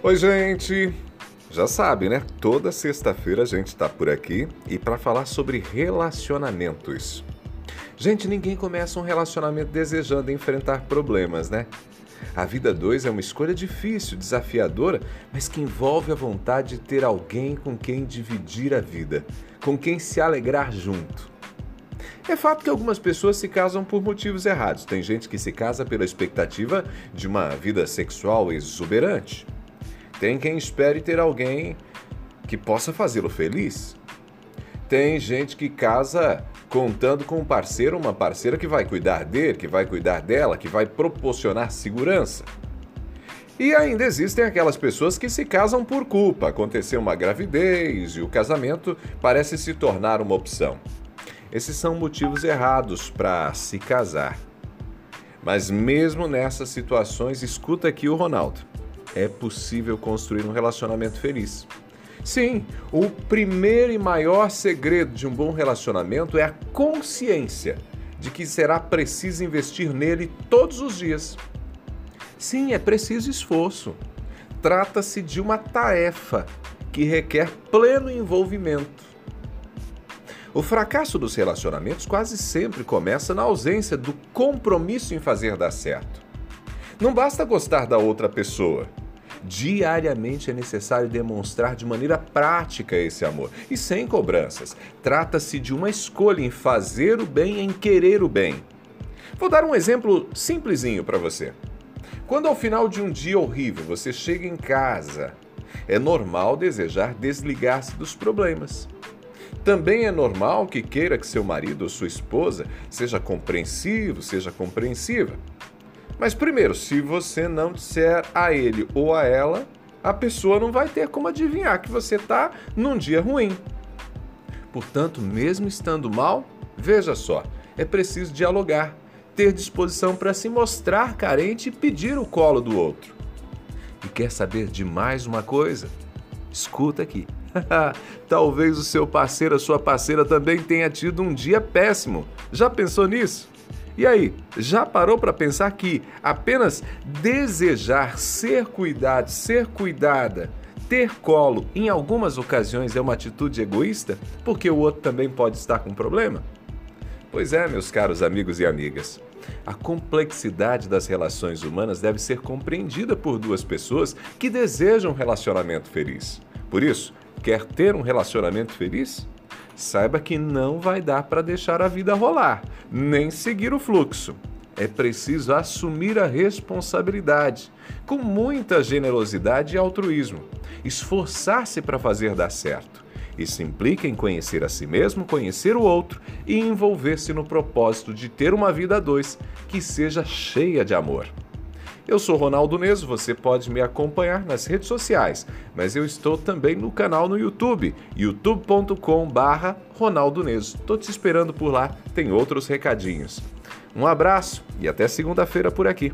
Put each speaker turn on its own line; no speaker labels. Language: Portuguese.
Oi, gente! Já sabe, né? Toda sexta-feira a gente está por aqui e para falar sobre relacionamentos. Gente, ninguém começa um relacionamento desejando enfrentar problemas, né? A vida dois é uma escolha difícil, desafiadora, mas que envolve a vontade de ter alguém com quem dividir a vida, com quem se alegrar junto. É fato que algumas pessoas se casam por motivos errados. Tem gente que se casa pela expectativa de uma vida sexual exuberante. Tem quem espere ter alguém que possa fazê-lo feliz. Tem gente que casa contando com um parceiro uma parceira que vai cuidar dele, que vai cuidar dela, que vai proporcionar segurança. E ainda existem aquelas pessoas que se casam por culpa. Aconteceu uma gravidez e o casamento parece se tornar uma opção. Esses são motivos errados para se casar. Mas mesmo nessas situações, escuta aqui o Ronaldo é possível construir um relacionamento feliz. Sim, o primeiro e maior segredo de um bom relacionamento é a consciência de que será preciso investir nele todos os dias. Sim, é preciso esforço. Trata-se de uma tarefa que requer pleno envolvimento. O fracasso dos relacionamentos quase sempre começa na ausência do compromisso em fazer dar certo. Não basta gostar da outra pessoa. Diariamente é necessário demonstrar de maneira prática esse amor e sem cobranças. Trata-se de uma escolha em fazer o bem, em querer o bem. Vou dar um exemplo simplesinho para você. Quando ao final de um dia horrível você chega em casa, é normal desejar desligar-se dos problemas. Também é normal que queira que seu marido ou sua esposa seja compreensivo, seja compreensiva. Mas primeiro, se você não disser a ele ou a ela, a pessoa não vai ter como adivinhar que você está num dia ruim. Portanto, mesmo estando mal, veja só, é preciso dialogar, ter disposição para se mostrar carente e pedir o colo do outro. E quer saber de mais uma coisa? Escuta aqui. Talvez o seu parceiro, a sua parceira também tenha tido um dia péssimo. Já pensou nisso? E aí, já parou para pensar que apenas desejar ser cuidado, ser cuidada, ter colo, em algumas ocasiões é uma atitude egoísta, porque o outro também pode estar com problema? Pois é, meus caros amigos e amigas. A complexidade das relações humanas deve ser compreendida por duas pessoas que desejam um relacionamento feliz. Por isso, quer ter um relacionamento feliz? Saiba que não vai dar para deixar a vida rolar, nem seguir o fluxo. É preciso assumir a responsabilidade, com muita generosidade e altruísmo, esforçar-se para fazer dar certo. Isso implica em conhecer a si mesmo, conhecer o outro e envolver-se no propósito de ter uma vida a dois que seja cheia de amor. Eu sou Ronaldo Neso, você pode me acompanhar nas redes sociais, mas eu estou também no canal no YouTube, youtube.com/barra Ronaldo Neso. Tô te esperando por lá, tem outros recadinhos. Um abraço e até segunda-feira por aqui.